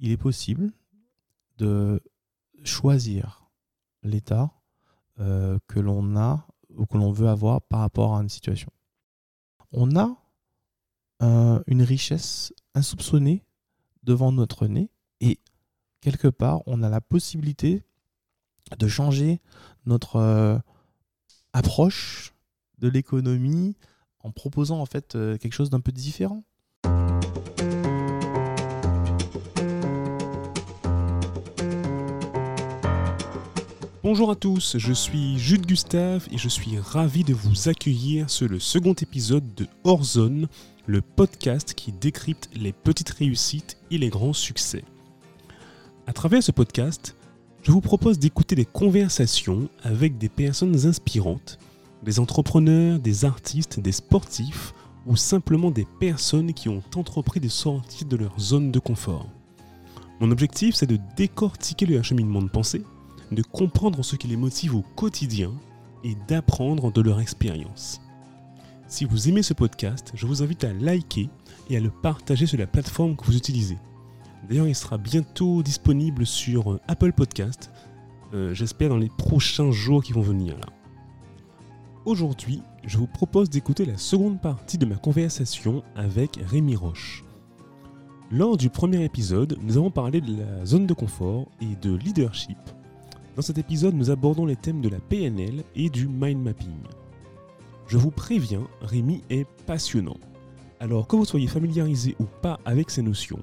il est possible de choisir l'état euh, que l'on a ou que l'on veut avoir par rapport à une situation. On a une richesse insoupçonnée devant notre nez et quelque part, on a la possibilité de changer notre euh, approche de l'économie en proposant en fait euh, quelque chose d'un peu différent. Bonjour à tous, je suis Jude Gustave et je suis ravi de vous accueillir sur le second épisode de Hors Zone, le podcast qui décrypte les petites réussites et les grands succès. À travers ce podcast, je vous propose d'écouter des conversations avec des personnes inspirantes, des entrepreneurs, des artistes, des sportifs ou simplement des personnes qui ont entrepris de sortir de leur zone de confort. Mon objectif, c'est de décortiquer leur cheminement de pensée de comprendre ce qui les motive au quotidien et d'apprendre de leur expérience. Si vous aimez ce podcast, je vous invite à liker et à le partager sur la plateforme que vous utilisez. D'ailleurs, il sera bientôt disponible sur euh, Apple Podcast, euh, j'espère dans les prochains jours qui vont venir. Aujourd'hui, je vous propose d'écouter la seconde partie de ma conversation avec Rémi Roche. Lors du premier épisode, nous avons parlé de la zone de confort et de leadership dans cet épisode, nous abordons les thèmes de la PNL et du mind mapping. Je vous préviens, Rémi est passionnant. Alors que vous soyez familiarisé ou pas avec ces notions,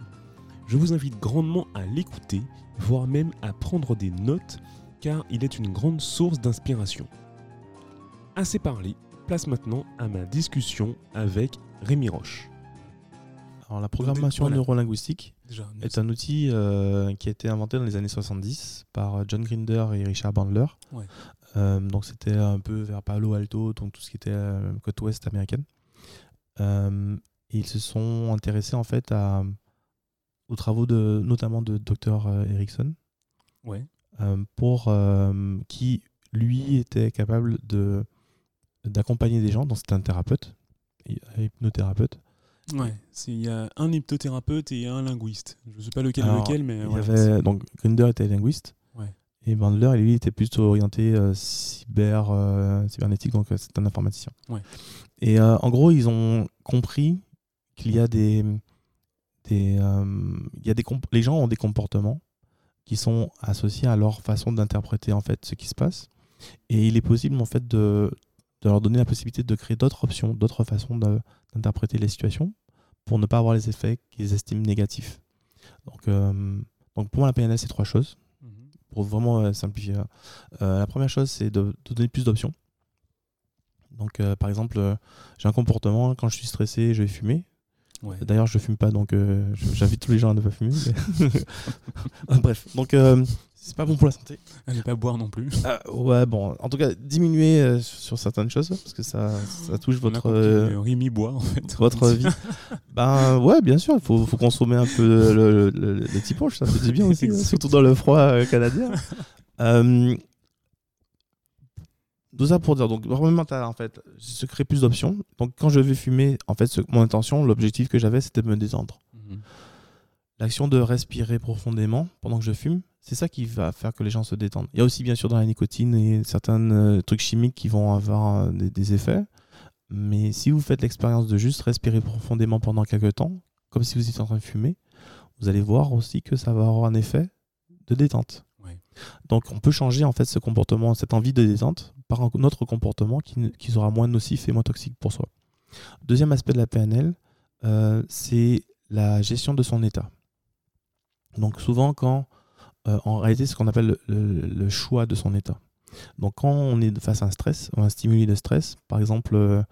je vous invite grandement à l'écouter, voire même à prendre des notes, car il est une grande source d'inspiration. Assez parlé, place maintenant à ma discussion avec Rémi Roche. Alors, la programmation Voilà. neurolinguistique Déjà, est un outil euh, qui a été inventé dans les années 70 par John Grinder et Richard Bandler. Ouais. Euh, donc c'était un peu vers Palo Alto, donc tout ce qui était euh, côte ouest américaine. Euh, ils se sont intéressés en fait à, aux travaux de, notamment de Dr Erickson, Ouais. euh, pour euh, qui lui était capable de d'accompagner des gens. Donc c'était un thérapeute, un hypnothérapeute. Ouais, il y a un hypnothérapeute et un linguiste. Je sais pas lequel Alors, lequel, mais Il y avait, donc Grinder était linguiste. Ouais. Et Bandler, lui, était plutôt orienté euh, cyber, euh, cybernétique, donc euh, c'est un informaticien. Ouais. Et en gros, ils ont compris qu'il y a des. des, il y a des les gens ont des comportements qui sont associés à leur façon d'interpréter en fait ce qui se passe. Et il est possible en fait de, de leur donner la possibilité de créer d'autres options, d'autres façons d'interpréter les situations pour ne pas avoir les effets qu'ils estiment négatifs. Donc, euh, donc pour moi, la PNL, c'est trois choses Mhm. pour vraiment euh, simplifier. Euh, la première chose, c'est de, de donner plus d'options. Donc, par exemple, j'ai un comportement, quand je suis stressé, je vais fumer. Ouais. D'ailleurs, je fume pas, donc euh, j'invite tous les gens à ne pas fumer. mais- Ah, Bref, donc euh, c'est pas bon pour la santé. Allez pas boire non plus. Ah, ouais, bon, en tout cas, diminuer euh, sur certaines choses, parce que ça, ça touche On votre, euh, euh, Rémi boit en fait. votre vie. Ben ouais, bien sûr, il faut, faut consommer un peu le, le, le- les petits ça fait du bien aussi, hein, surtout dans le froid euh, canadien. Tout ça pour dire, donc vraiment mental en fait, se créer plus d'options. Donc quand je vais fumer, en fait, ce- mon intention, l'objectif que j'avais, c'était de me détendre. Mhm. L'action de respirer profondément pendant que je fume, c'est ça qui va faire que les gens se détendent. Il y a aussi bien sûr dans la nicotine et certains euh, trucs chimiques qui vont avoir euh, des, des effets. Mais si vous faites l'expérience de juste respirer profondément pendant quelques temps, comme si vous étiez en train de fumer, vous allez voir aussi que ça va avoir un effet de détente. Donc on peut changer en fait ce comportement, cette envie de détente par un autre comportement qui, sera moins nocif et moins toxique pour soi. Deuxième aspect de la PNL, euh, c'est la gestion de son état. Donc souvent quand, euh, en réalité, ce qu'on appelle le, choix de son état. Donc quand on est face à un stress ou un stimuli de stress, par exemple,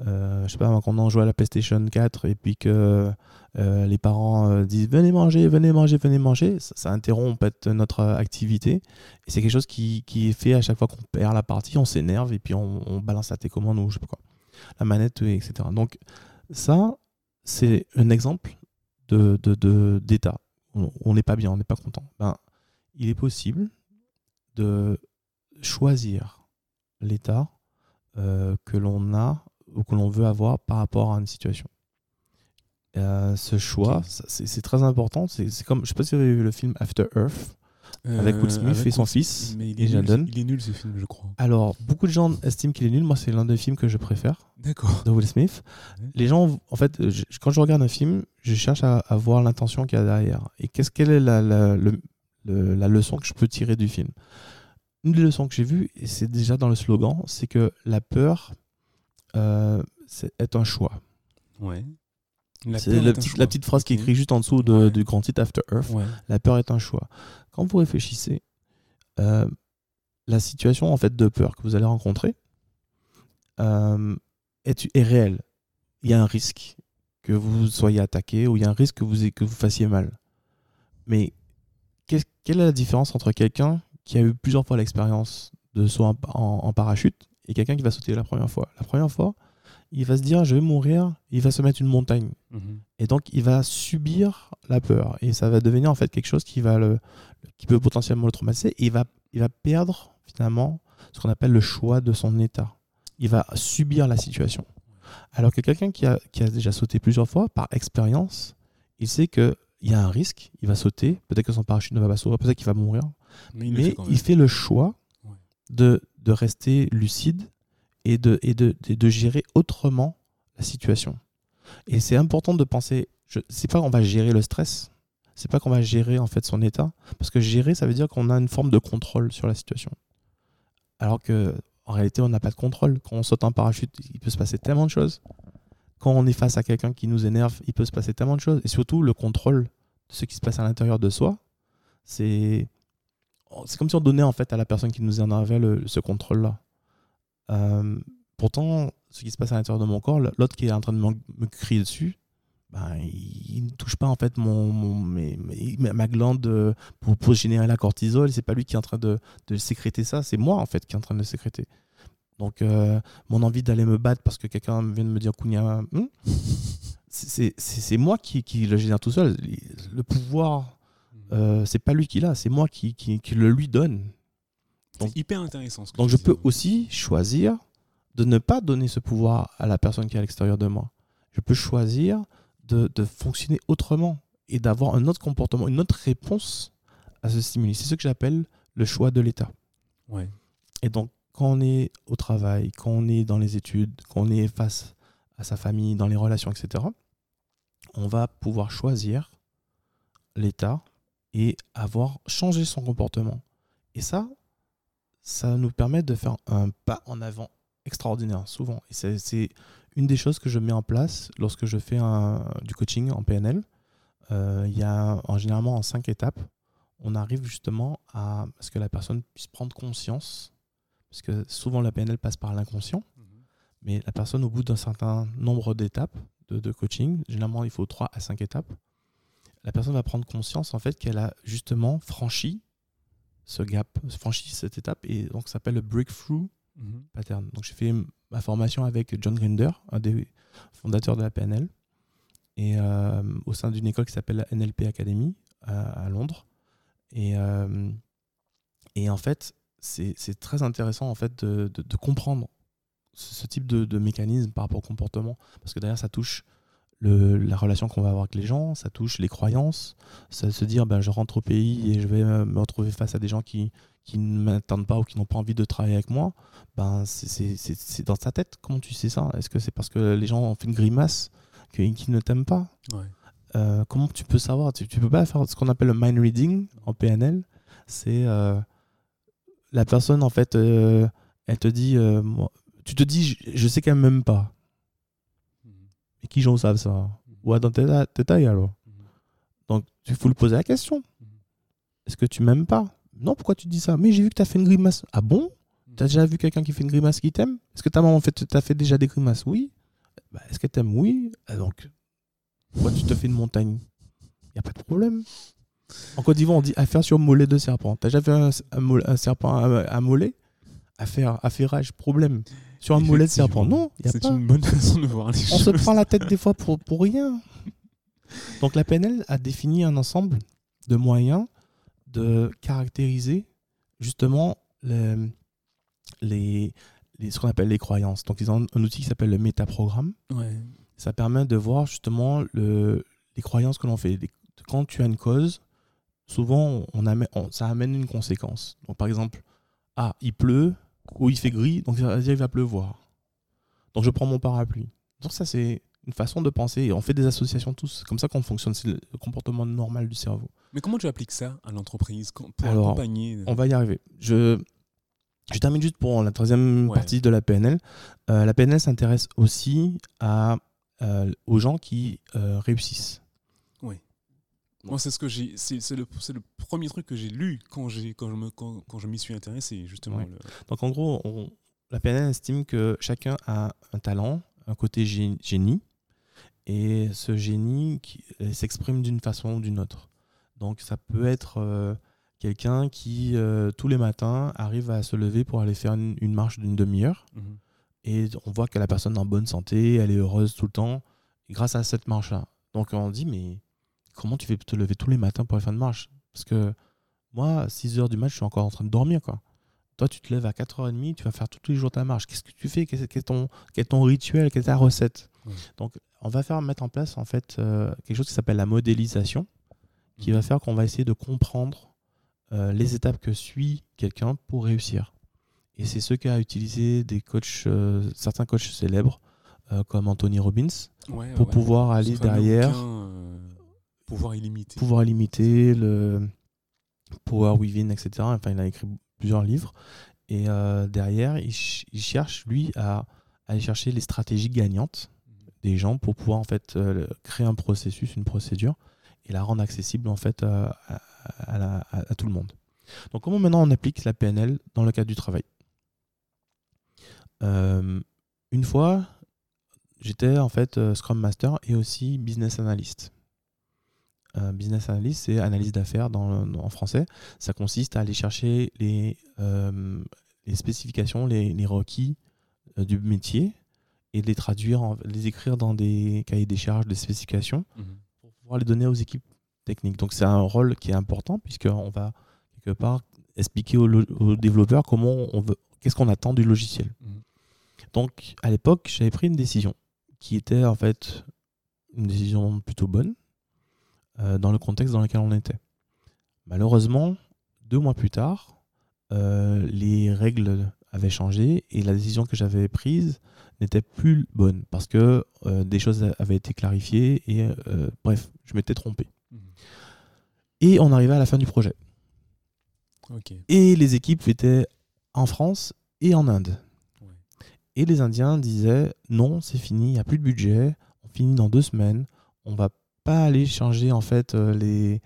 euh, je sais pas, quand on joue à la PlayStation 4 et puis que euh, les parents euh, disent venez manger, venez manger, venez manger, ça, interrompt en fait, notre euh, activité. Et c'est quelque chose qui, qui est fait à chaque fois qu'on perd la partie, on s'énerve et puis on, on balance la télécommande ou je sais pas quoi, la manette, et etc. Donc ça, c'est un exemple de, de, de- d'état. On- n'est pas bien, on n'est pas content. Ben, il est possible de choisir l'état que l'on a ou que l'on veut avoir par rapport à une situation. Euh, ce choix, c'est très important. C'est comme, je sais pas si vous avez vu le film After Earth avec Will Smith avec et son fils Mais il est, nul, il est nul ce film, je crois. Alors, beaucoup de gens estiment qu'il est nul. Moi, c'est l'un des films que je préfère D'accord. de Will Smith. Ouais. Les gens, en fait, je- quand je regarde un film, je cherche à, à voir l'intention qu'il y a derrière. Et qu'est-ce quelle est la, la, le- le- la leçon que je peux tirer du film? Une des leçons que j'ai vues, et c'est déjà dans le slogan, c'est que la peur euh, c'est- est un choix. Ouais. La C'est la petite, choix. la petite phrase qui est écrite juste en dessous de- Ouais. du grand titre After Earth. Ouais. La peur est un choix. Quand vous réfléchissez, euh, la situation en fait de peur que vous allez rencontrer euh, est, est réelle? Il y a un risque que vous soyez attaqué ou il y a un risque que vous, que vous fassiez mal. Mais quelle est la différence entre quelqu'un qui a eu plusieurs fois l'expérience de saut en, en- en parachute et quelqu'un qui va sauter la première fois La première fois, il va se dire je vais mourir, il va se mettre une montagne. Mhm. Et donc, il va subir la peur. Et ça va devenir en fait quelque chose qui, va le, qui peut potentiellement le traumatiser. Et il va, il va perdre finalement ce qu'on appelle le choix de son état. Il va subir la situation. Alors que quelqu'un qui a, qui a déjà sauté plusieurs fois, par expérience, il sait qu'il y a un risque, il va sauter, peut-être que son parachute ne va pas s'ouvrir, peut-être qu'il va mourir. Mais il Mais fait il le choix de, de rester lucide et de, et de, de gérer autrement la situation. Et c'est important de penser, c'est pas qu'on va gérer le stress, c'est pas qu'on va gérer en fait son état, parce que gérer, ça veut dire qu'on a une forme de contrôle sur la situation. Alors que en réalité, on n'a pas de contrôle. Quand on saute en parachute, il peut se passer tellement de choses. Quand on est face à quelqu'un qui nous énerve, il peut se passer tellement de choses. Et surtout, le contrôle de ce qui se passe à l'intérieur de soi, c'est c'est comme si on donnait en fait à la personne qui nous énervait le- ce contrôle-là. Euh, pourtant, ce qui se passe à l'intérieur de mon corps, l'autre qui est en train de me, crier dessus, ben, il, ne touche pas en fait mon, ma glande euh, pour, générer la cortisol. C'est pas lui qui est en train de, de sécréter ça, c'est moi en fait qui est en train de sécréter. Donc, euh, mon envie d'aller me battre parce que quelqu'un vient de me dire Kounia, hmm, c'est moi qui le génère tout seul. Le pouvoir, euh, c'est pas lui qui l'a, c'est moi qui, qui, qui le lui donne. C'est hyper intéressant. Ce que Donc je peux aussi choisir de ne pas donner ce pouvoir à la personne qui est à l'extérieur de moi. Je peux choisir de, de fonctionner autrement et d'avoir un autre comportement, une autre réponse à ce stimuli. C'est ce que j'appelle le choix de l'état. Ouais. Et donc quand on est au travail, quand on est dans les études, quand on est face à sa famille, dans les relations, etc., on va pouvoir choisir l'état et avoir changé son comportement. Et ça, ça nous permet de faire un pas en avant extraordinaire, souvent. Et c'est- une des choses que je mets en place lorsque je fais un- du coaching en PNL. Euh, Il y a en, généralement en cinq étapes. On arrive justement à ce que la personne puisse prendre conscience, parce que souvent la PNL passe par l'inconscient, Mhm. mais la personne, au bout d'un certain nombre d'étapes de, de coaching, généralement il faut 3 à 5 étapes, la personne va prendre conscience en fait qu'elle a justement franchi ce gap, franchi cette étape, et donc ça s'appelle le breakthrough Mhm. pattern. Donc j'ai fait ma formation avec John Grinder, un des fondateurs de la PNL, et euh, au sein d'une école qui s'appelle la NLP Academy à, à Londres. Et, euh, et en fait, c'est c'est très intéressant en fait de, de- de comprendre ce, ce type de, de mécanisme par rapport au comportement, parce que derrière ça touche le- la relation qu'on va avoir avec les gens, ça touche les croyances, ça se dire ben, je rentre au pays et je vais me retrouver face à des gens qui, qui ne m'attendent pas ou qui n'ont pas envie de travailler avec moi, ben c'est- dans ta tête. Comment tu sais ça? Est-ce que c'est parce que les gens ont fait une grimace qu'ils ne t'aiment pas? Ouais. Euh, Comment tu peux savoir? Tu, tu peux pas faire ce qu'on appelle le mind reading en PNL. C'est euh, la personne en fait, euh, elle te dit, moi, tu te dis, je, je sais qu'elle m'aime pas. Mhm. Mais qui j'en savent ça? Ouais, dans tes tailles alors. Mhm. Donc il faut lui poser la question. Mhm. Est-ce que tu m'aimes pas? Non, pourquoi tu dis ça? Mais j'ai vu que tu as fait une grimace. Ah bon? T'as déjà vu quelqu'un qui fait une grimace qui t'aime? Est-ce que ta maman en fait, t'as fait déjà des grimaces? Oui. Bah, Est-ce qu'elle t'aime? Oui. Ah, donc, pourquoi tu te fais une montagne? Il a pas de problème. En Côte d'Ivoire, on dit affaire sur mollet de serpent. T'as déjà vu un, un serpent à, à mollet? Affaire, affairage, problème. Sur un mollet de serpent. Non, il y a C'est une bonne façon de voir les On choses. se prend la tête des fois pour, pour rien. Donc la PNL a défini un ensemble de moyens de caractériser justement les, les, les- ce qu'on appelle les croyances. Donc ils ont un outil qui s'appelle le métaprogramme. Ouais. ça permet de voir justement le, les croyances que l'on fait. Quand tu as une cause, souvent on amène- on- ça amène une conséquence. Donc par exemple, ah, il pleut ou il fait gris, donc ça veut dire qu'il va pleuvoir. Donc je prends mon parapluie. Donc ça c'est une façon de penser. Et on fait des associations tous. C'est comme ça qu'on fonctionne. C'est le comportement normal du cerveau. Mais comment tu appliques ça à l'entreprise pour Alors, accompagner On va y arriver. Je, je termine juste pour la troisième Ouais. partie de la PNL. Euh, la PNL s'intéresse aussi à, euh, aux gens qui euh, réussissent. Moi, c'est ce que j'ai. C'est le, le premier truc que j'ai lu quand j'ai quand je me quand, quand je m'y suis intéressé justement. Ouais. le- Donc en gros, on- la PNL estime que chacun a un talent, un côté gé- génie, et ce génie qui euh, s'exprime d'une façon ou d'une autre. Donc ça peut être euh, quelqu'un qui, euh, tous les matins, arrive à se lever pour aller faire une, une marche d'une demi-heure, Mhm. et on voit que la personne est en bonne santé, elle est heureuse tout le temps, grâce à cette marche-là. Donc on dit, mais comment tu fais te lever tous les matins pour aller faire une marche? Parce que moi, à 6 heures du match, je suis encore en train de dormir, quoi. Toi, tu te lèves à 4h30, tu vas faire tous les jours ta marche. Qu'est-ce que tu fais? Quel est ton, quel est ton rituel? Quelle est ta recette? Donc, on va faire mettre en place en fait euh, quelque chose qui s'appelle la modélisation, qui Mhm. va faire qu'on va essayer de comprendre euh, les étapes que suit quelqu'un pour réussir. Et c'est ce qu'a utilisé des coachs, euh, certains coachs célèbres, comme Anthony Robbins, Ouais, pour ouais. pouvoir aller derrière pouvoir illimité. pouvoir limiter, le Power Within, etc. Enfin, il a écrit plusieurs livres. Et euh, derrière, il, ch- il cherche, lui, à aller chercher les stratégies gagnantes des gens pour pouvoir, en fait, euh, créer un processus, une procédure, et la rendre accessible, en fait, euh, à, tout le monde. Donc, comment maintenant on applique la PNL dans le cadre du travail? Une fois, j'étais, en fait, Scrum Master et aussi Business Analyst. Euh, business analyst, c'est analyse d'affaires en français. Ça consiste à aller chercher les, euh, les spécifications, les, les requis euh, du métier et de les traduire, en- les écrire dans des cahiers des charges, des spécifications Mhm. pour pouvoir les donner aux équipes techniques. Donc c'est un rôle qui est important puisqu'on va quelque part expliquer aux développeurs comment on veut, qu'est-ce qu'on attend du logiciel. Mhm. Donc à l'époque, j'avais pris une décision qui était en fait une décision plutôt bonne euh, dans le contexte dans lequel on était. Malheureusement, deux mois plus tard, euh, les règles avaient changé et la décision que j'avais prise n'était plus bonne parce que euh, des choses avaient été clarifiées et euh, bref, je m'étais trompé. Mhm. Et on arrivait à la fin du projet. Et les équipes étaient en France et en Inde. Ouais. Et les Indiens disaient non, c'est fini, il n'y a plus de budget, on finit dans deux semaines, on va pas aller changer en fait euh, les,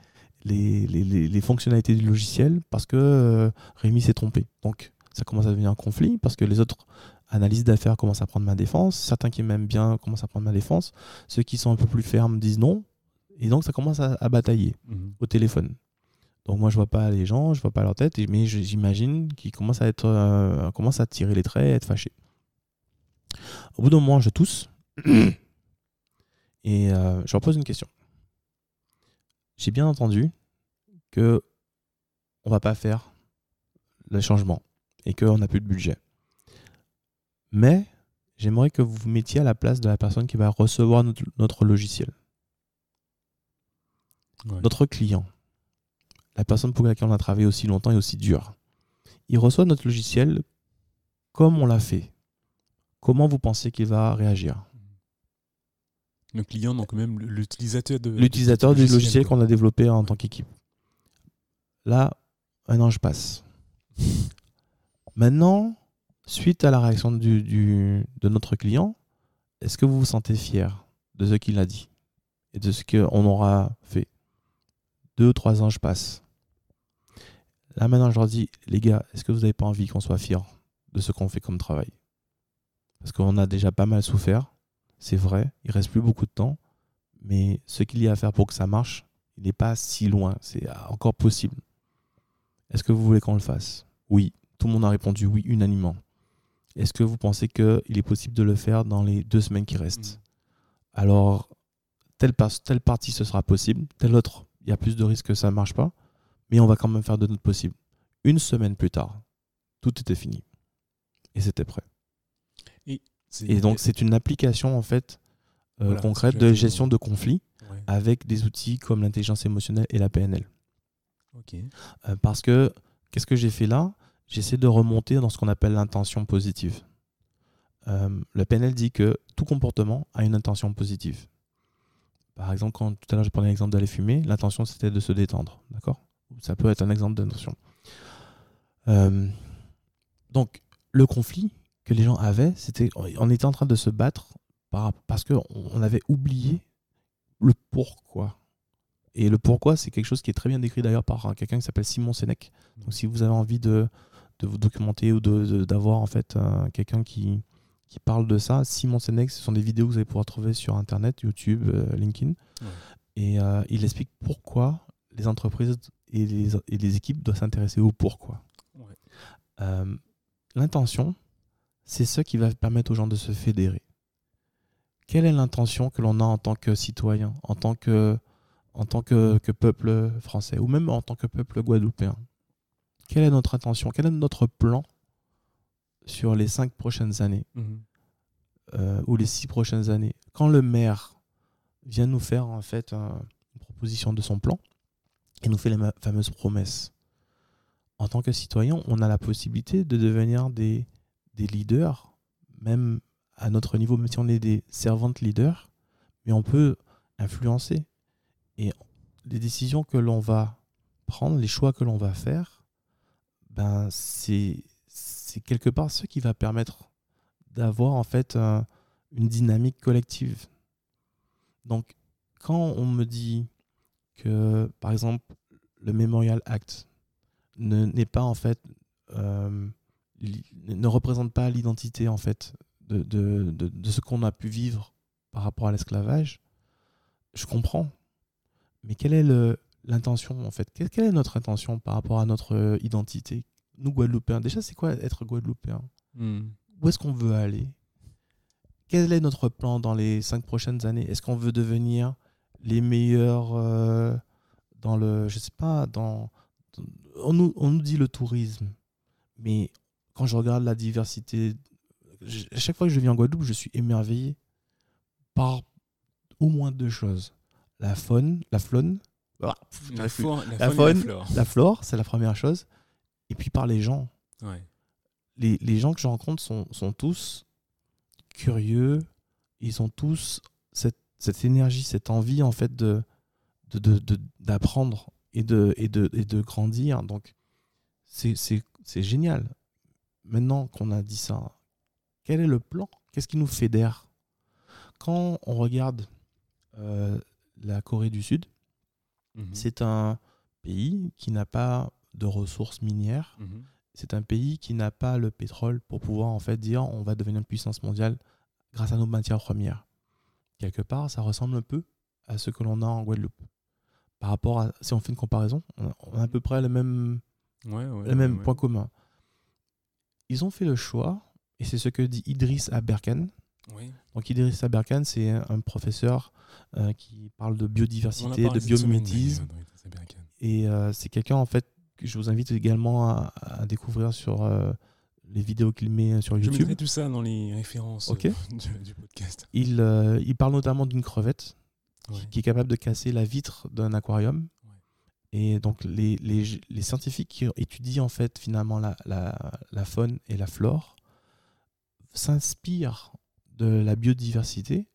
les, les, les- fonctionnalités du logiciel parce que euh, Rémi s'est trompé. Donc ça commence à devenir un conflit parce que les autres analystes d'affaires commencent à prendre ma défense, certains qui m'aiment bien commencent à prendre ma défense, ceux qui sont un peu plus fermes disent non, et donc ça commence à- à batailler Mhm. au téléphone. Donc moi je vois pas les gens, je vois pas leur tête, mais je- j'imagine qu'ils commencent à être, euh, commencent à tirer les traits, et à être fâchés. Au bout d'un moment, je tousse et euh, je leur pose une question. J'ai bien entendu que on va pas faire le changement et qu'on n'a plus de budget. Mais j'aimerais que vous vous mettiez à la place de la personne qui va recevoir notre- notre logiciel Ouais. notre client, la personne pour laquelle on a travaillé aussi longtemps et aussi dur, il reçoit notre logiciel comme on l'a fait. Comment vous pensez qu'il va réagir? Le client, donc même l'utilisateur de L'utilisateur du logiciel qu'on a développé en tant qu'équipe. Là, un an je passe. Maintenant, suite à la réaction du, du- de notre client, est-ce que vous vous sentez fier de ce qu'il a dit et de ce qu'on aura fait? Deux ou trois ans, je passe. Là, maintenant, je leur dis, les gars, est-ce que vous n'avez pas envie qu'on soit fiers de ce qu'on fait comme travail? Parce qu'on a déjà pas mal souffert, c'est vrai, il reste plus beaucoup de temps, mais ce qu'il y a à faire pour que ça marche, il n'est pas si loin, c'est encore possible. Est-ce que vous voulez qu'on le fasse? Oui. Tout le monde a répondu oui unanimement. Est-ce que vous pensez qu'il est possible de le faire dans les deux semaines qui restent? Mhm. Alors, telle, par- telle partie, ce sera possible, telle autre, il y a plus de risques que ça ne marche pas, mais on va quand même faire de notre possible. Une semaine plus tard, tout était fini. Et c'était prêt. C'est- Et donc, c'est une application, en fait, euh, Voilà, que de gestion de conflits Ouais. avec des outils comme l'intelligence émotionnelle et la PNL. Euh, parce que qu'est-ce que j'ai fait là? J'essaie de remonter dans ce qu'on appelle l'intention positive. Euh, le PNL dit que tout comportement a une intention positive. Par exemple, quand tout à l'heure je prenais l'exemple d'aller fumer, l'intention c'était de se détendre. D'accord? Ça peut être un exemple d'intention. Donc, le conflit que les gens avaient, c'était on était en train de se battre par- parce qu'on on avait oublié le pourquoi. Et le pourquoi, c'est quelque chose qui est très bien décrit d'ailleurs par euh, quelqu'un qui s'appelle Simon Sénèque. Donc, si vous avez envie de, de vous documenter ou d'avoir en fait euh, quelqu'un qui, qui parle de ça, Simon Sénèque, ce sont des vidéos que vous allez pouvoir trouver sur Internet, YouTube, euh, LinkedIn. Ouais. Et euh, il explique pourquoi les entreprises et les, et les équipes doivent s'intéresser au pourquoi. Ouais. Euh, L'intention, c'est ce qui va permettre aux gens de se fédérer. Quelle est l'intention que l'on a en tant que citoyen, en tant que, en tant que, que peuple français, ou même en tant que peuple guadeloupéen? Quelle est notre intention? Quel est notre plan sur les cinq prochaines années? Mhm. euh, ou les six prochaines années? Quand le maire vient nous faire en fait un- une proposition de son plan et nous fait les fameuses promesses, en tant que citoyen, on a la possibilité de devenir des, des leaders, même à notre niveau, même si on est des servantes leaders, mais on peut influencer. Et les décisions que l'on va prendre, les choix que l'on va faire, ben c'est quelque part ce qui va permettre d'avoir en fait un- une dynamique collective. Donc, quand on me dit que, par exemple, le Memorial Act ne n'est pas en fait euh, ne représente pas l'identité en fait de, de, de, de ce qu'on a pu vivre par rapport à l'esclavage, je comprends. Mais quelle est l'intention en fait? Quelle, quelle est notre intention par rapport à notre euh, identité? Nous Guadeloupéens, déjà c'est quoi être Guadeloupéen? Mhm. où est-ce qu'on veut aller? Quel est notre plan dans les cinq prochaines années? Est-ce qu'on veut devenir les meilleurs euh, dans le, je sais pas, dans, dans- on nous, on nous dit le tourisme, mais quand je regarde la diversité, à chaque fois que je viens en Guadeloupe, je suis émerveillé par au moins deux choses la faune, la ah, La, faune, la La faune et faune, la flore. la flore, c'est la première chose, et puis par les gens Ouais. les, les gens que je rencontre sont, sont tous curieux, ils ont tous cette, cette énergie, cette envie en fait de de- de- de- d'apprendre et de, et, de, et de grandir. Donc c'est génial. Maintenant qu'on a dit ça, quel est le plan? Qu'est-ce qui nous fédère? Quand on regarde euh, la Corée du Sud, Mhm. c'est un pays qui n'a pas de ressources minières Mhm. c'est un pays qui n'a pas le pétrole pour pouvoir en fait dire on va devenir une puissance mondiale grâce à nos matières premières. Quelque part, ça ressemble un peu à ce que l'on a en Guadeloupe. Par rapport à, si on fait une comparaison, on a, on a à peu près le même, Ouais, ouais, le même ouais. point commun. Ils ont fait le choix, et c'est ce que dit Idriss Aberkan. Donc Idriss Aberkan, c'est un professeur euh, qui parle de biodiversité, de biomimétisme. Et euh, c'est quelqu'un en fait que je vous invite également à, à découvrir sur euh, les vidéos qu'il met sur Je YouTube. mettrai tout ça dans les références du, du podcast. Il, il parle notamment d'une crevette Ouais. qui est capable de casser la vitre d'un aquarium. Et donc les, les, les scientifiques qui étudient en fait finalement la, la, la faune et la flore s'inspirent de la biodiversité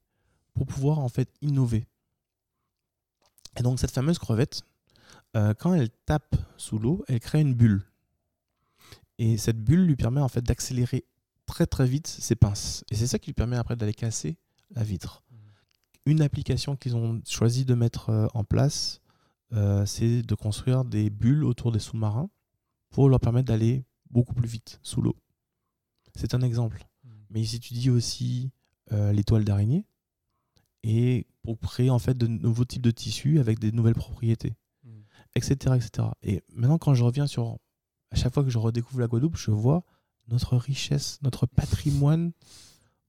pour pouvoir en fait innover. Et donc cette fameuse crevette, euh, quand elle tape sous l'eau, elle crée une bulle. Et cette bulle lui permet en fait d'accélérer très très vite ses pinces. Et c'est ça qui lui permet après d'aller casser la vitre. Une application qu'ils ont choisi de mettre euh, en place, euh, c'est de construire des bulles autour des sous-marins pour leur permettre d'aller beaucoup plus vite sous l'eau. C'est un exemple. Mais ils étudient aussi euh, les toiles d'araignée et pour créer en fait de nouveaux types de tissus avec des nouvelles propriétés, etc., etc. Et maintenant, quand je reviens sur, à chaque fois que je redécouvre la Guadeloupe, je vois notre richesse, notre patrimoine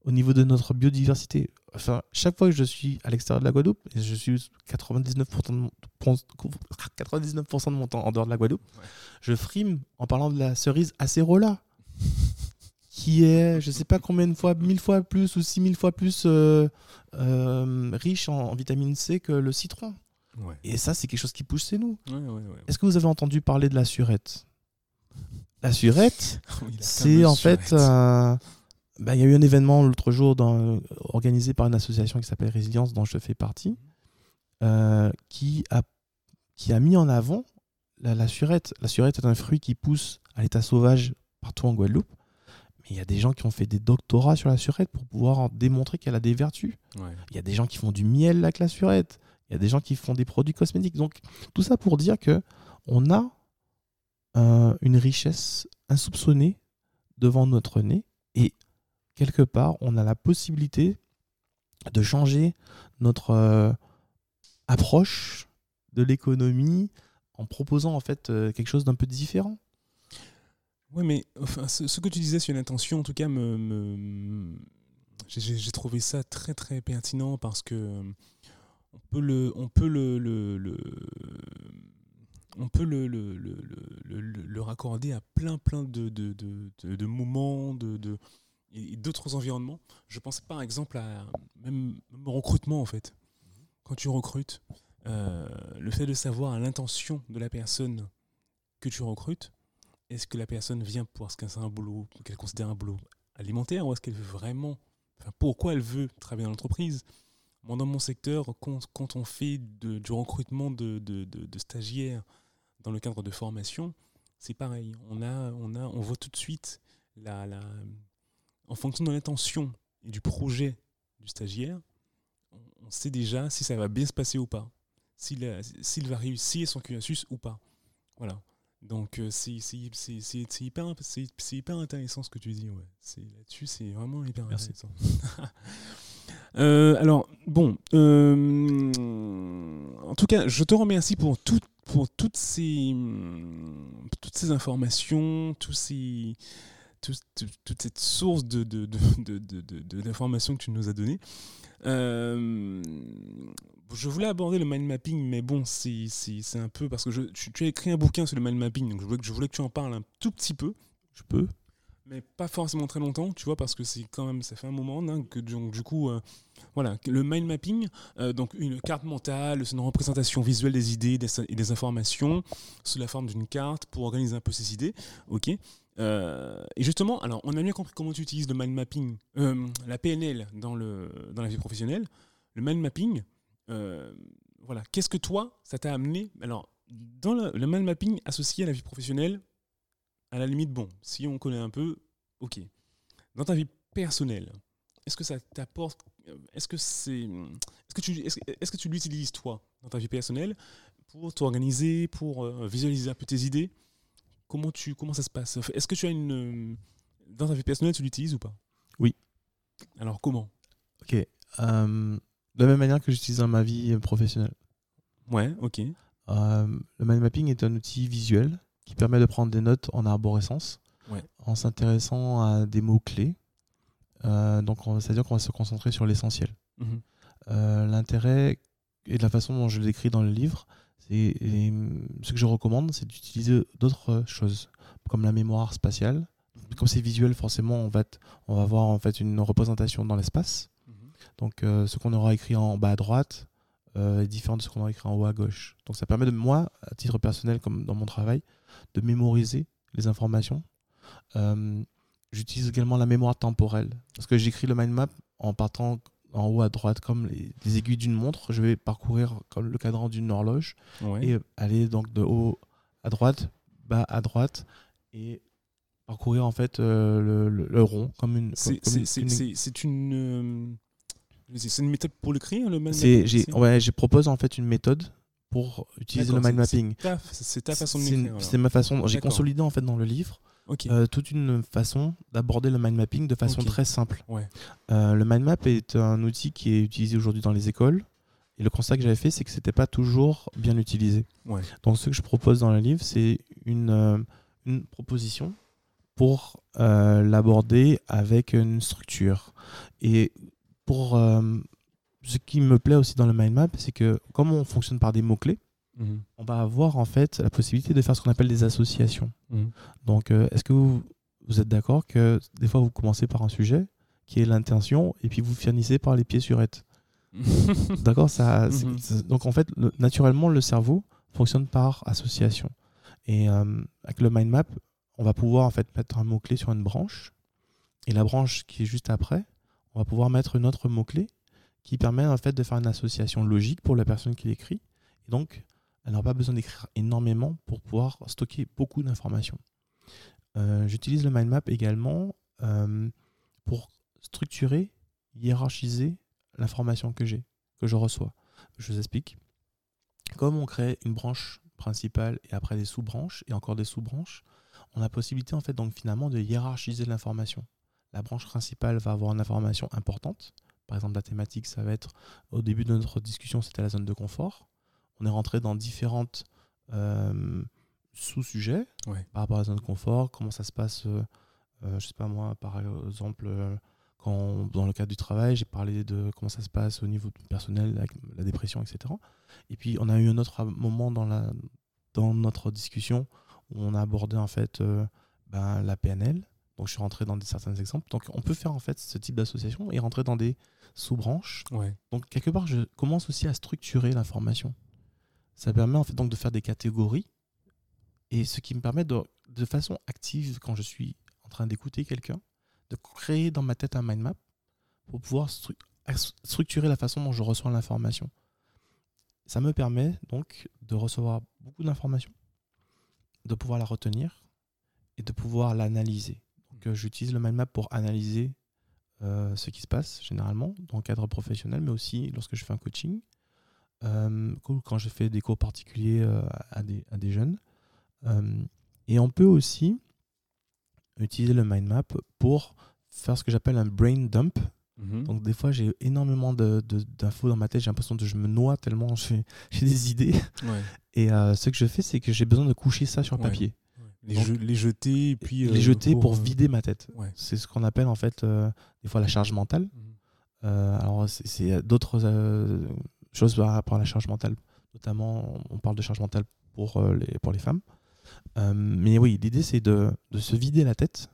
au niveau de notre biodiversité. Enfin, chaque fois que je suis à l'extérieur de la Guadeloupe, et je suis 99% de mon, 99% de mon temps en dehors de la Guadeloupe, Ouais. je frime en parlant de la cerise acérola. qui est, je sais pas combien de fois, mille fois plus ou six mille fois plus euh, euh, riche en, en vitamine C que le citron. Ouais. Et ça, c'est quelque chose qui pousse chez nous. Ouais. Est-ce que vous avez entendu parler de la surette? La surette, Oui, c'est en fait. Bah, Il y a eu un événement l'autre jour dans- organisé par une association qui s'appelle Résilience, dont je fais partie, euh, qui, a, qui a mis en avant la, la surette. La surette est un fruit qui pousse à l'état sauvage partout en Guadeloupe. Mais il y a des gens qui ont fait des doctorats sur la surette pour pouvoir en démontrer qu'elle a des vertus. Ouais. Il y a des gens qui font du miel avec la surette. Il y a des gens qui font des produits cosmétiques. Donc, tout ça pour dire que on a euh, une richesse insoupçonnée devant notre nez et quelque part, on a la possibilité de changer notre euh, approche de l'économie en proposant en fait euh, quelque chose d'un peu différent. Ouais, mais enfin, ce, que tu disais sur l'intention, en tout cas, j'ai- trouvé ça très très pertinent parce que on peut le, raccorder à plein plein de, moments, de- d'autres environnements. Je pense par exemple à même, recrutement en fait. Quand tu recrutes, euh, le fait de savoir l'intention de la personne que tu recrutes, est-ce que la personne vient parce que c'est un boulot qu'elle considère un boulot alimentaire ou est-ce qu'elle veut vraiment pourquoi elle veut travailler dans l'entreprise? Moi, dans mon secteur, quand, quand on fait du recrutement de, de- stagiaires dans le cadre de formation, c'est pareil. On, a, on, a, on voit tout de suite, la, en fonction de l'intention et du projet du stagiaire, on, sait déjà si ça va bien se passer ou pas, s'il va réussir son cursus ou pas. Voilà. Donc euh, c'est hyper, intéressant ce que tu dis. Ouais. Là-dessus, c'est vraiment hyper Merci. intéressant. Euh, alors, bon, euh, en tout cas, je te remercie pour, tout, pour toutes, ces, toutes ces informations, tous ces, tout- tout- toute cette source de, de, d'informations que tu nous as données. Euh, je voulais aborder le mind mapping, mais bon, c'est, c'est, un peu parce que tu, as écrit un bouquin sur le mind mapping, donc je voulais que tu en parles un tout petit peu Je peux mais pas forcément très longtemps, tu vois, parce que c'est quand même, ça fait un moment, hein, que donc, du coup, euh, voilà, le mind mapping, euh, donc une carte mentale, c'est une représentation visuelle des idées et des informations sous la forme d'une carte pour organiser un peu ces idées, ok. Euh, et justement, alors, on a bien compris comment tu utilises le mind mapping, la PNL dans le dans la vie professionnelle. Le mind mapping, voilà, qu'est-ce que toi, ça t'a amené Alors, dans le, le mind mapping associé à la vie professionnelle, à la limite, bon, si on connaît un peu, ok. Dans ta vie personnelle, est-ce que ça t'apporte Est-ce que c'est Est-ce que tu est-ce, que tu l'utilises toi dans ta vie personnelle pour t'organiser, pour euh, visualiser un peu tes idées? Comment tu comment ça se passe? Est-ce que tu as une euh, dans ta vie personnelle tu l'utilises ou pas? Oui. Alors comment? Ok. Euh, de la même manière que j'utilise dans ma vie professionnelle. Ouais, ok. Euh, le mind mapping est un outil visuel qui permet de prendre des notes en arborescence Ouais. en s'intéressant à des mots-clés. Euh, donc, on- c'est-à-dire qu'on va se concentrer sur l'essentiel. Mhm. Euh, L'intérêt et de la façon dont je le décris dans le livre, c'est ce que je recommande, c'est d'utiliser d'autres choses, comme la mémoire spatiale. Comme c'est visuel, forcément, on va, on va avoir en fait une représentation dans l'espace. Mhm. Donc, euh, ce qu'on aura écrit en bas à droite euh, est différent de ce qu'on aura écrit en haut à gauche. Donc, ça permet de moi, à titre personnel, comme dans mon travail, de mémoriser les informations. Euh, J'utilise également la mémoire temporelle parce que j'écris le mind map en partant en haut à droite comme les, les aiguilles d'une montre. Je vais parcourir comme le cadran d'une horloge Ouais. et aller donc de haut à droite, bas à droite et parcourir en fait euh, le, le- le rond comme une. C'est une- c'est- euh, méthode pour l'écrire le mind C'est, mapping, j'ai, c'est- ouais, je propose en fait une méthode pour utiliser le mind mapping. C'est ta, façon de alors. c'est ma façon. J'ai consolidé en fait dans le livre Ok. euh, toute une façon d'aborder le mind mapping de façon très simple. Ouais. Euh, le mind map est un outil qui est utilisé aujourd'hui dans les écoles. Et le constat que j'avais fait, c'est que c'était pas toujours bien utilisé. Ouais. Donc, ce que je propose dans le livre, c'est une, euh, une proposition pour euh, l'aborder avec une structure. Et pour euh, ce qui me plaît aussi dans le mind map, c'est que comme on fonctionne par des mots-clés, Mhm. on va avoir en fait la possibilité de faire ce qu'on appelle des associations. Mhm. Donc, euh, est-ce que vous, vous êtes d'accord que des fois vous commencez par un sujet qui est l'intention et puis vous finissez par les pieds sur être. D'accord ça, Mhm. Donc en fait, le- naturellement, le cerveau fonctionne par association. Et euh, avec le mind map, on va pouvoir en fait mettre un mot-clé sur une branche. Et la branche qui est juste après, on va pouvoir mettre une autre mot-clé qui permet en fait de faire une association logique pour la personne qui l'écrit. Et donc, elle n'aura pas besoin d'écrire énormément pour pouvoir stocker beaucoup d'informations. Euh, J'utilise le mind map également euh, pour structurer, hiérarchiser l'information que j'ai, que je reçois. Je vous explique. Comme on crée une branche principale et après des sous-branches et encore des sous-branches, on a possibilité en fait donc finalement de hiérarchiser l'information. La branche principale va avoir une information importante. Par exemple, la thématique, ça va être au début de notre discussion, c'était la zone de confort. On est rentré dans différentes euh, sous-sujets Ouais. par rapport à la zone de confort, comment ça se passe, euh, euh, je sais pas moi, par exemple, euh, dans le cadre du travail, j'ai parlé de comment ça se passe au niveau personnel, la dépression, etc. Et puis on a eu un autre moment dans, la, dans notre discussion où on a abordé en fait ben, la PNL. Donc je suis rentré dans des, certains exemples. Donc on peut faire en fait ce type d'association et rentrer dans des sous-branches. Ouais. Donc quelque part, je commence aussi à structurer l'information. Ça permet en fait donc de faire des catégories et ce qui me permet de, de façon active, quand je suis en train d'écouter quelqu'un, de créer dans ma tête un mind map pour pouvoir stru- structurer la façon dont je reçois l'information. Ça me permet donc de recevoir beaucoup d'informations, de pouvoir la retenir et de pouvoir l'analyser. Donc j'utilise le mind map pour analyser euh, ce qui se passe généralement dans le cadre professionnel, mais aussi lorsque je fais un coaching, euh, ou quand je fais des cours particuliers euh, à, des, à des jeunes. Euh, et on peut aussi utiliser le mind map pour faire ce que j'appelle un brain dump. Mhm. Donc des fois j'ai énormément d'infos dans ma tête, j'ai l'impression que je me noie tellement j'ai des idées. Ouais. Et ce que je fais, c'est que j'ai besoin de coucher ça sur Ouais. papier. Les, Donc, je- les jeter et puis. les euh, jeter pour, euh, vider ma tête. Ouais. C'est ce qu'on appelle en fait euh, des fois la charge mentale. Mhm. Alors, c'est- d'autres choses par rapport à la charge mentale. Notamment, on parle de charge mentale pour, les, pour les femmes. Euh, mais oui, l'idée, c'est de, de se vider la tête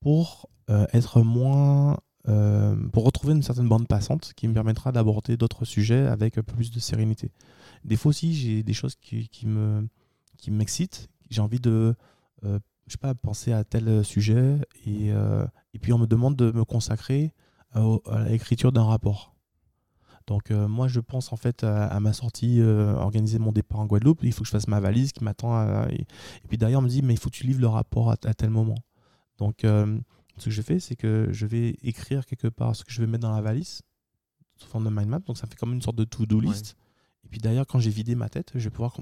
pour euh, être moins. euh, pour retrouver une certaine bande passante qui me permettra d'aborder d'autres sujets avec un peu plus de sérénité. Des fois aussi, j'ai des choses qui, qui me qui m'excitent. J'ai envie de, euh, je sais pas, penser à tel sujet et, euh, et puis on me demande de me consacrer à, à l'écriture d'un rapport. Donc euh, moi je pense en fait à, à ma sortie, euh, organiser mon départ en Guadeloupe, il faut que je fasse ma valise qui m'attend. Et, et puis derrière on me dit mais il faut que tu livres le rapport à, à tel moment. Donc ce que je fais c'est que je vais écrire quelque part ce que je vais mettre dans la valise sous forme de mind map. Donc ça fait comme une sorte de to-do list. Et puis derrière quand j'ai vidé ma tête, je vais pouvoir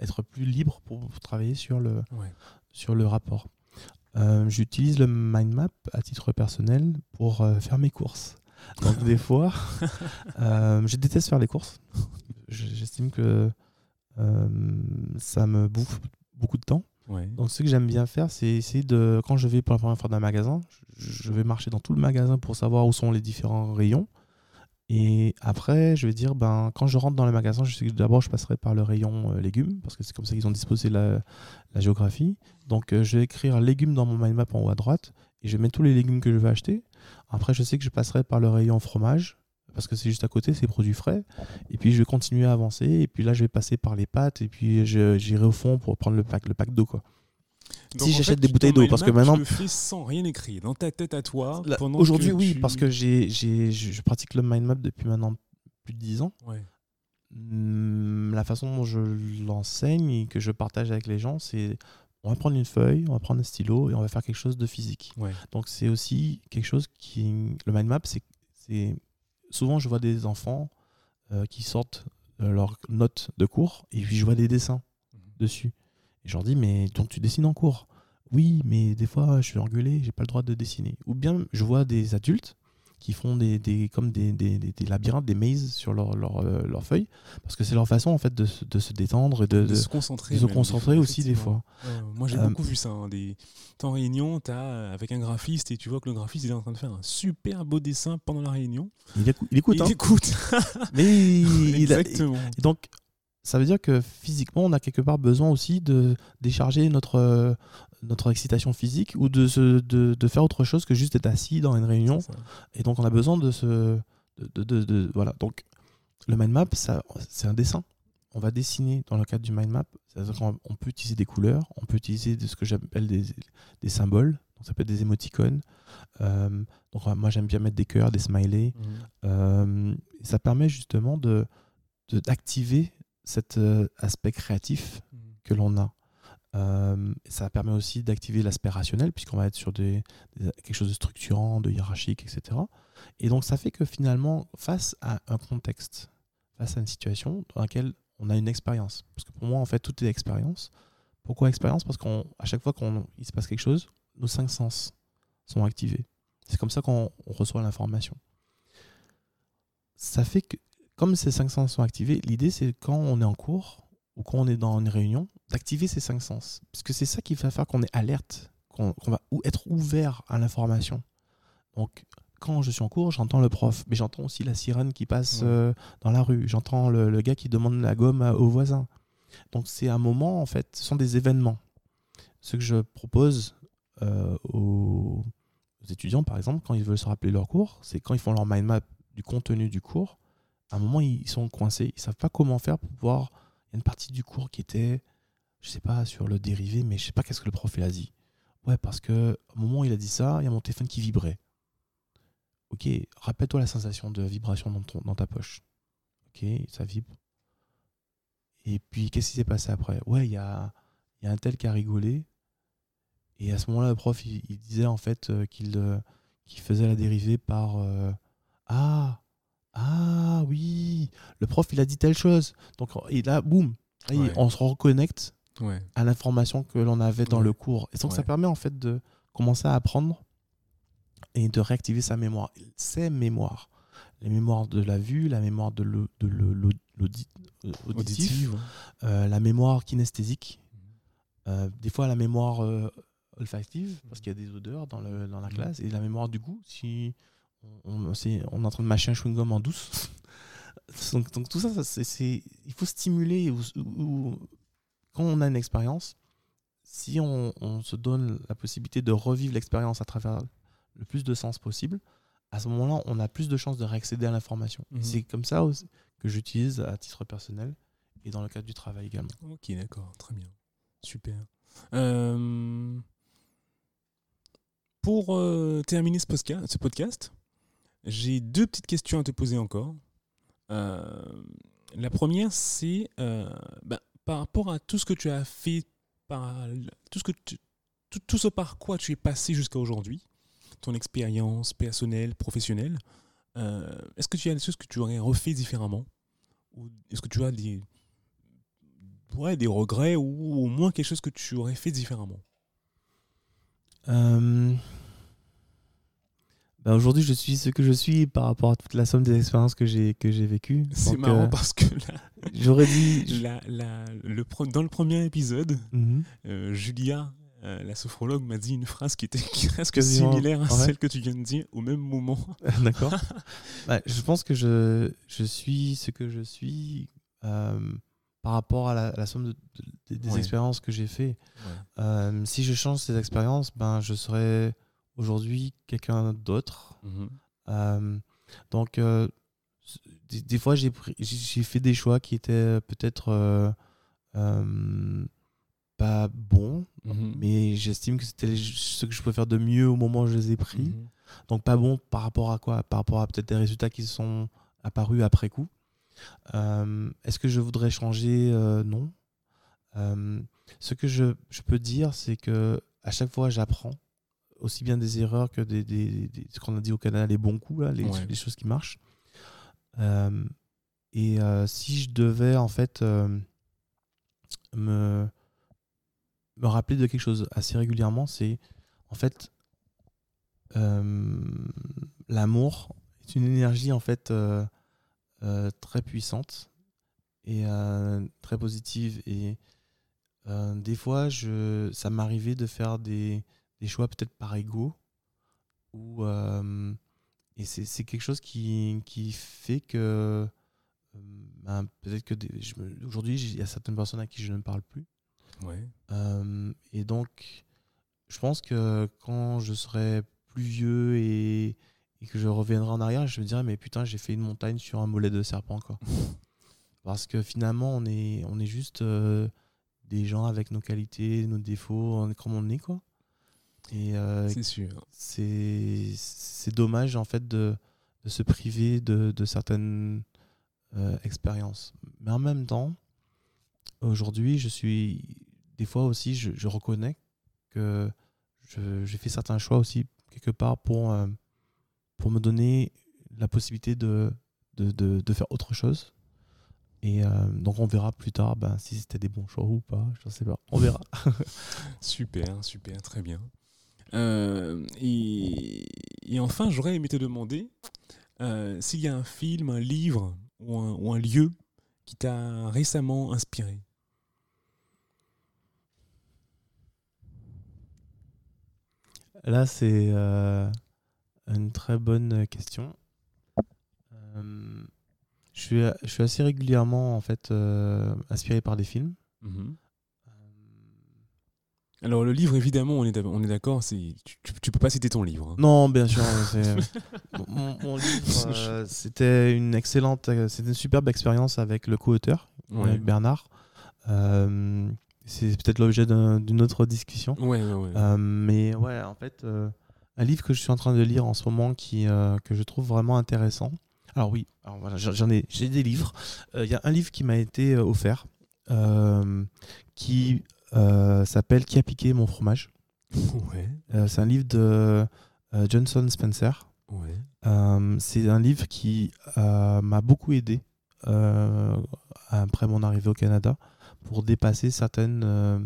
être plus libre pour travailler sur le, Ouais. sur le rapport. Euh, J'utilise le mind map à titre personnel pour euh, faire mes courses. Donc des fois, euh, je déteste faire les courses. Je- J'estime que euh, ça me bouffe beaucoup de temps. Ouais. Donc ce que j'aime bien faire, c'est essayer de, quand je vais pour la première fois dans un magasin, je vais marcher dans tout le magasin pour savoir où sont les différents rayons. Et après, je vais dire, ben, quand je rentre dans le magasin, je sais que d'abord, je passerai par le rayon euh, légumes, parce que c'est comme ça qu'ils ont disposé la, géographie. Donc, euh, je vais écrire légumes dans mon mind map en haut à droite, et je mets tous les légumes que je vais acheter. Après, je sais que je passerai par le rayon fromage, parce que c'est juste à côté, c'est produits frais. Et puis, je vais continuer à avancer, et puis là, je vais passer par les pâtes, et puis j'irai au fond pour prendre le pack, le pack d'eau, quoi. Donc, Si j'achète des bouteilles d'eau, parce que maintenant- Tu le fais sans rien écrire, dans ta tête à toi. Aujourd'hui, oui, tu- parce que j'ai, je pratique le mind map depuis maintenant plus de 10 ans. Ouais. Hum, La façon dont je l'enseigne et que je partage avec les gens, c'est on va prendre une feuille, on va prendre un stylo et on va faire quelque chose de physique. Ouais. Donc c'est aussi quelque chose qui... Le mind map, c'est... Souvent, je vois des enfants euh, qui sortent euh, leurs notes de cours et puis je vois des dessins Mhm. dessus. Et je leur dis, mais donc tu dessines en cours Oui, mais des fois, je suis engueulé, j'ai pas le droit de dessiner. Ou bien, je vois des adultes qui font des, des, comme des, des, des- labyrinthes, des mazes sur leur, leur, euh, leur feuille, parce que c'est leur façon en fait de, se- de se détendre et de, de, de- se concentrer. de se même, concentrer des fois, aussi des fois. Moi, j'ai Euh, beaucoup vu ça. hein, des... T'es en réunion, t'as euh, avec un graphiste et tu vois que le graphiste il est en train de faire un super beau dessin pendant la réunion. Il, écou- il écoute, il hein. écoute. mais il, Exactement. donc ça veut dire que physiquement, on a quelque part besoin aussi de décharger notre, euh, notre excitation physique ou de, se, de, de faire autre chose que juste être assis dans une réunion. Et donc, on a besoin de ce. De, de- voilà. Donc, le mind map, c'est un dessin. On va dessiner dans le cadre du mind map. C'est-à-dire qu'on peut utiliser des couleurs, on peut utiliser de ce que j'appelle des, des symboles. Donc, ça peut être des émoticônes. Euh, donc, moi, j'aime bien mettre des cœurs, des smileys. Euh, et ça permet justement de- d'activer cet euh, aspect créatif que l'on a. Euh, ça permet aussi d'activer l'aspect rationnel, puisqu'on va être sur des, des- quelque chose de structurant, de hiérarchique, etc. Et donc, ça fait que finalement, face à un contexte, face à une situation dans laquelle on a une expérience, parce que pour moi, en fait, tout est expérience. Pourquoi expérience? Parce qu'à chaque fois qu'il se passe quelque chose, nos cinq sens sont activés. C'est comme ça qu'on on reçoit l'information. Ça fait que, comme ces cinq sens sont activés, l'idée, c'est quand on est en cours ou quand on est dans une réunion, d'activer ces cinq sens. Parce que c'est ça qui va faire qu'on est alerte, qu'on va ou- être ouvert à l'information. Donc, quand je suis en cours, j'entends le prof, mais j'entends aussi la sirène qui passe Ouais. euh, dans la rue, j'entends le, le gars qui demande la gomme à- au voisin. Donc, c'est un moment, en fait, ce sont des événements. Ce que je propose euh, aux, aux étudiants, par exemple, quand ils veulent se rappeler leur cours, c'est quand ils font leur mind map du contenu du cours, à un moment, ils sont coincés. Ils savent pas comment faire pour pouvoir. Il y a une partie du cours qui était, je sais pas, sur le dérivé, mais je sais pas qu'est-ce que le prof il a dit. Ouais, parce que au moment où il a dit ça, il y a mon téléphone qui vibrait. Ok, rappelle-toi la sensation de vibration dans, ton, dans ta poche. Ok, ça vibre. Et puis, qu'est-ce qui s'est passé après? Ouais, il y a, y a un tel qui a rigolé. Et à ce moment-là, le prof, il, disait en fait euh, qu'il euh, qu'il faisait la dérivée par euh, Ah, ah oui, le prof, il a dit telle chose. Donc, et là, boum, Ouais. on se reconnecte Ouais. à l'information que l'on avait dans Ouais. le cours. Et donc, ça permet en fait de commencer à apprendre et de réactiver sa mémoire. Ses mémoires. Les mémoires de la vue, la mémoire de l'au- de l'au- l'au- l'audit- euh, euh, la mémoire kinesthésique, Mhm. euh, des fois la mémoire euh, olfactive, parce qu'il y a des odeurs dans, le, dans la Mhm. classe, et la mémoire du goût, si on, c'est- on est en train de mâcher un chewing-gum en douce. donc, donc tout ça, il faut stimuler. ou- ou- quand on a une expérience, si on, on se donne la possibilité de revivre l'expérience à travers le plus de sens possible, à ce moment-là, on a plus de chances de réaccéder à l'information. Mhm. C'est comme ça aussi que j'utilise à titre personnel et dans le cadre du travail également. Ok, d'accord, très bien. Super. Euh, pour euh, terminer ce podcast, ce podcast, j'ai deux petites questions à te poser encore. Euh, la première, c'est euh, ben, par rapport à tout ce que tu as fait, par tout ce que tout, ce par quoi tu es passé jusqu'à aujourd'hui, ton expérience personnelle, professionnelle. euh, est-ce que tu as des choses que tu aurais refait différemment? Ou est-ce que tu as des des regrets ou au moins quelque chose que tu aurais fait différemment? Bah, Aujourd'hui, je suis ce que je suis par rapport à toute la somme des expériences que j'ai que j'ai vécues. C'est marrant euh, parce que là, J'aurais dit. la- la- le, pre- dans le premier épisode, Mhm. euh, Julia, euh, la sophrologue, m'a dit une phrase qui était presque similaire à celle que tu viens de dire au même moment. D'accord. Ouais, je pense que je, je suis ce que je suis par rapport à la, la somme de- de- des Ouais. expériences que j'ai fait. Si je change ces expériences, ben, je serais aujourd'hui quelqu'un d'autre. Mhm. Euh, donc, euh, des, des fois, j'ai fait des choix qui étaient peut-être euh, euh, pas bons, Mhm. mais j'estime que c'était ce que je peux faire de mieux au moment où je les ai pris. Mhm. Donc pas bon par rapport à quoi? Par rapport à peut-être des résultats qui sont apparus après coup. Est-ce que je voudrais changer? Non. Ce que je, je peux dire, c'est que à chaque fois, j'apprends aussi bien des erreurs que des, des- des- ce qu'on a dit au Canada, les bons coups, là, les, Ouais. les choses qui marchent. Euh, et euh, si je devais en fait euh, me, me rappeler de quelque chose assez régulièrement, c'est en fait l'amour est une énergie en fait très puissante et très positive et des fois je ça m'arrivait de faire des, des choix peut-être par ego ou euh, et c'est c'est quelque chose qui, qui fait que euh, ben, peut-être que aujourd'hui il y a certaines personnes à qui je ne parle plus Ouais. euh, et donc, je pense que quand je serai plus vieux et, et que je reviendrai en arrière, je me dirais, mais putain, j'ai fait une montagne sur un mollet de serpent, quoi. Parce que finalement, on est, on est juste euh, des gens avec nos qualités, nos défauts, on est comme on est, quoi. Et euh, C'est sûr. c'est c'est dommage, en fait, de, de se priver de, de certaines euh, expériences. Mais en même temps, aujourd'hui, je suis. Des fois aussi, je, je reconnais que j'ai fait certains choix aussi, quelque part, pour, euh, pour me donner la possibilité de, de, de, de faire autre chose. Et euh, donc, on verra plus tard ben, si c'était des bons choix ou pas. Je ne sais pas. On verra. Super, super, très bien. Euh, et, et enfin, j'aurais aimé te demander euh, s'il y a un film, un livre ou un, ou un lieu qui t'a récemment inspiré. Là, c'est euh, une très bonne question. Je, suis, je suis assez régulièrement en fait inspiré par des films. Alors le livre, évidemment, on est d'ac- on est d'accord, c'est tu, tu, peux pas citer ton livre. hein. Non, bien sûr. c'est- mon, mon livre, euh, c'était une excellente, euh, c'était une superbe expérience avec le co-auteur, Ouais. avec Bernard. Euh, c'est peut-être l'objet d'un- d'une autre discussion. Ouais, ouais. Euh, mais ouais, en fait, un livre que je suis en train de lire en ce moment qui, que je trouve vraiment intéressant. Alors oui, alors voilà, j'en ai, j'ai des livres. Il y a un livre qui m'a été offert qui s'appelle Qui a piqué mon fromage. ouais, Euh, c'est un livre de euh, Johnson Spencer. ouais. Euh, c'est un livre qui euh, m'a beaucoup aidé euh, après mon arrivée au Canada pour dépasser certaines euh,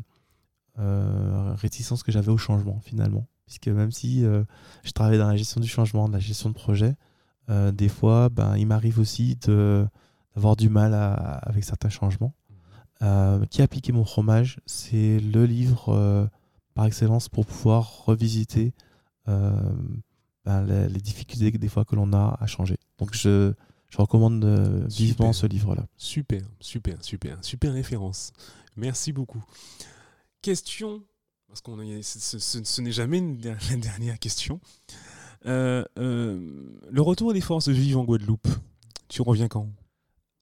euh, réticences que j'avais au changement finalement. Puisque même si euh, je travaille dans la gestion du changement, de la gestion de projet, euh, des fois, ben, il m'arrive aussi de- d'avoir du mal à- avec certains changements. Euh, qui a piqué mon fromage C'est le livre euh, par excellence pour pouvoir revisiter euh, ben, les, les difficultés que des fois que l'on a à changer. Donc je, je recommande vivement Super. ce livre-là. Super, super, super, super référence. Merci beaucoup. Question, parce qu'on ce, ce- n'est jamais une la dernière question. Euh, euh, le retour des forces vives en Guadeloupe, tu reviens quand?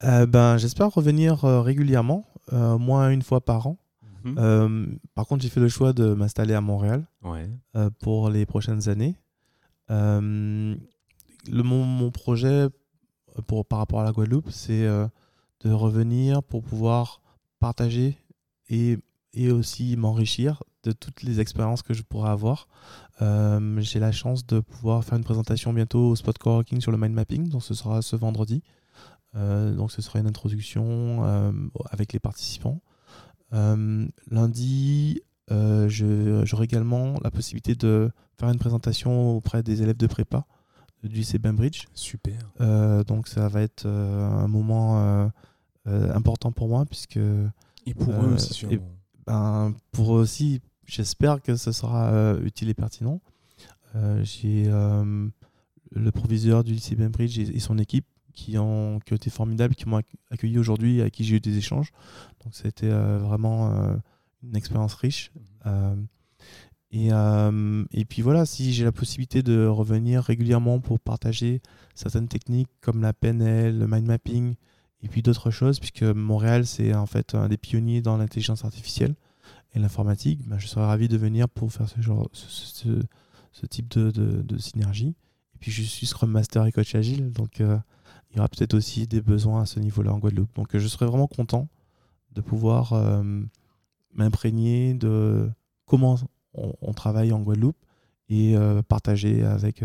Euh, ben, J'espère revenir euh, régulièrement, euh, au moins une fois par an. Mhm. Euh, par contre, j'ai fait le choix de m'installer à Montréal Ouais. pour les prochaines années. Le, mon, mon projet pour, par rapport à la Guadeloupe, c'est de revenir pour pouvoir partager et, et aussi m'enrichir de toutes les expériences que je pourrais avoir. J'ai la chance de pouvoir faire une présentation bientôt au Spot Coworking sur le mind mapping, donc ce sera ce vendredi. Euh, donc ce sera une introduction euh, avec les participants. Euh, lundi, j'aurai également la possibilité de faire une présentation auprès des élèves de prépa du lycée Bainbridge. Super. Donc ça va être un moment important pour moi puisque Et pour eux aussi, et- ben, pour eux aussi, j'espère que ce sera euh, utile et pertinent. Euh, J'ai euh, le proviseur du lycée Bainbridge et, et son équipe qui ont, qui ont été formidables, qui m'ont acc- accueilli aujourd'hui, avec qui j'ai eu des échanges. Donc c'était euh, vraiment euh, une expérience riche. Euh, et, euh, et puis voilà, si j'ai la possibilité de revenir régulièrement pour partager certaines techniques comme la PNL, le mind mapping et puis d'autres choses, puisque Montréal c'est en fait un des pionniers dans l'intelligence artificielle et l'informatique, ben, je serais ravi de venir pour faire ce, genre, ce, ce- ce type de, de- de synergie. Et puis je suis Scrum Master et coach agile, donc euh, il y aura peut-être aussi des besoins à ce niveau-là en Guadeloupe. Donc euh, je serais vraiment content de pouvoir euh, m'imprégner de comment on, travaille en Guadeloupe et euh, partager avec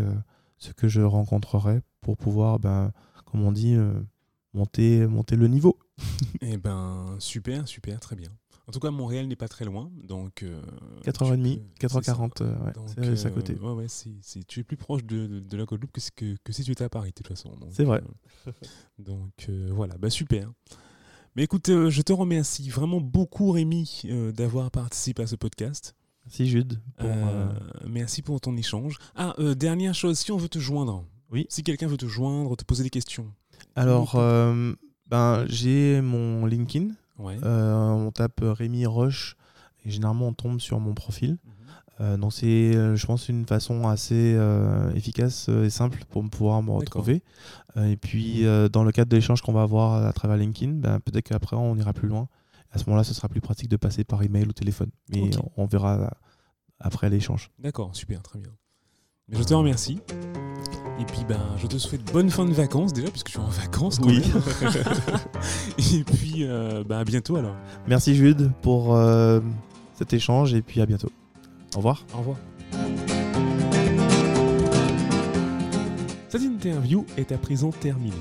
ce que je rencontrerai pour pouvoir, ben, comme on dit, monter, monter le niveau. Eh ben, super, super, très bien. En tout cas, Montréal n'est pas très loin, donc... euh, 4h30, tu peux- c'est ça. 4h40, euh, ouais, Donc, c'est c'est à euh, côté. ouais, ouais, c'est- c'est- tu es plus proche de, de- de la Guadeloupe que, que, que si tu étais à Paris, de toute façon. Donc, C'est vrai. euh, donc voilà, bah super. Mais écoute, je te remercie vraiment beaucoup, Rémi, d'avoir participé à ce podcast. Merci Jude. Pour, Euh, euh, Merci pour ton échange. Ah, euh, dernière chose, si on veut te joindre, Oui. si quelqu'un veut te joindre, te poser des questions, Alors, ben, j'ai mon LinkedIn. Ouais. Euh, on tape Rémi Roche et généralement on tombe sur mon profil. Mhm. Euh, donc c'est, euh, je pense, une façon assez euh, efficace et simple pour pouvoir me retrouver. Et puis, dans le cadre de l'échange qu'on va avoir à travers LinkedIn, ben, peut-être qu'après, on ira plus loin. À ce moment-là, ce sera plus pratique de passer par email ou téléphone. Mais on, on verra après l'échange. D'accord, super, très bien. Mais je te remercie. Et puis ben, je te souhaite bonne fin de vacances déjà, puisque je suis en vacances quand Oui. même. Et puis euh, ben, à bientôt alors. Merci Jude pour euh, cet échange et puis à bientôt. Au revoir. Au revoir. Cette interview est à présent terminée.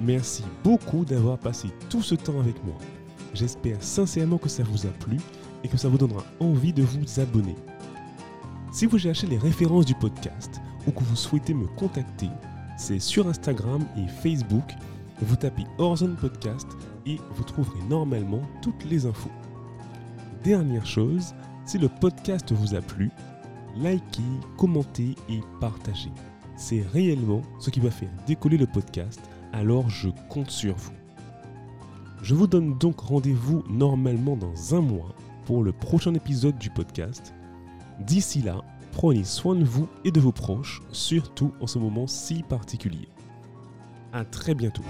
Merci beaucoup d'avoir passé tout ce temps avec moi. J'espère sincèrement que ça vous a plu et que ça vous donnera envie de vous abonner. Si vous cherchez les références du podcast ou que vous souhaitez me contacter, c'est sur Instagram et Facebook. Vous tapez Horizon Podcast et vous trouverez normalement toutes les infos. Dernière chose, si le podcast vous a plu, likez, commentez et partagez. C'est réellement ce qui va faire décoller le podcast, alors je compte sur vous. Je vous donne donc rendez-vous normalement dans un mois pour le prochain épisode du podcast. D'ici là, prenez soin de vous et de vos proches, surtout en ce moment si particulier. À très bientôt.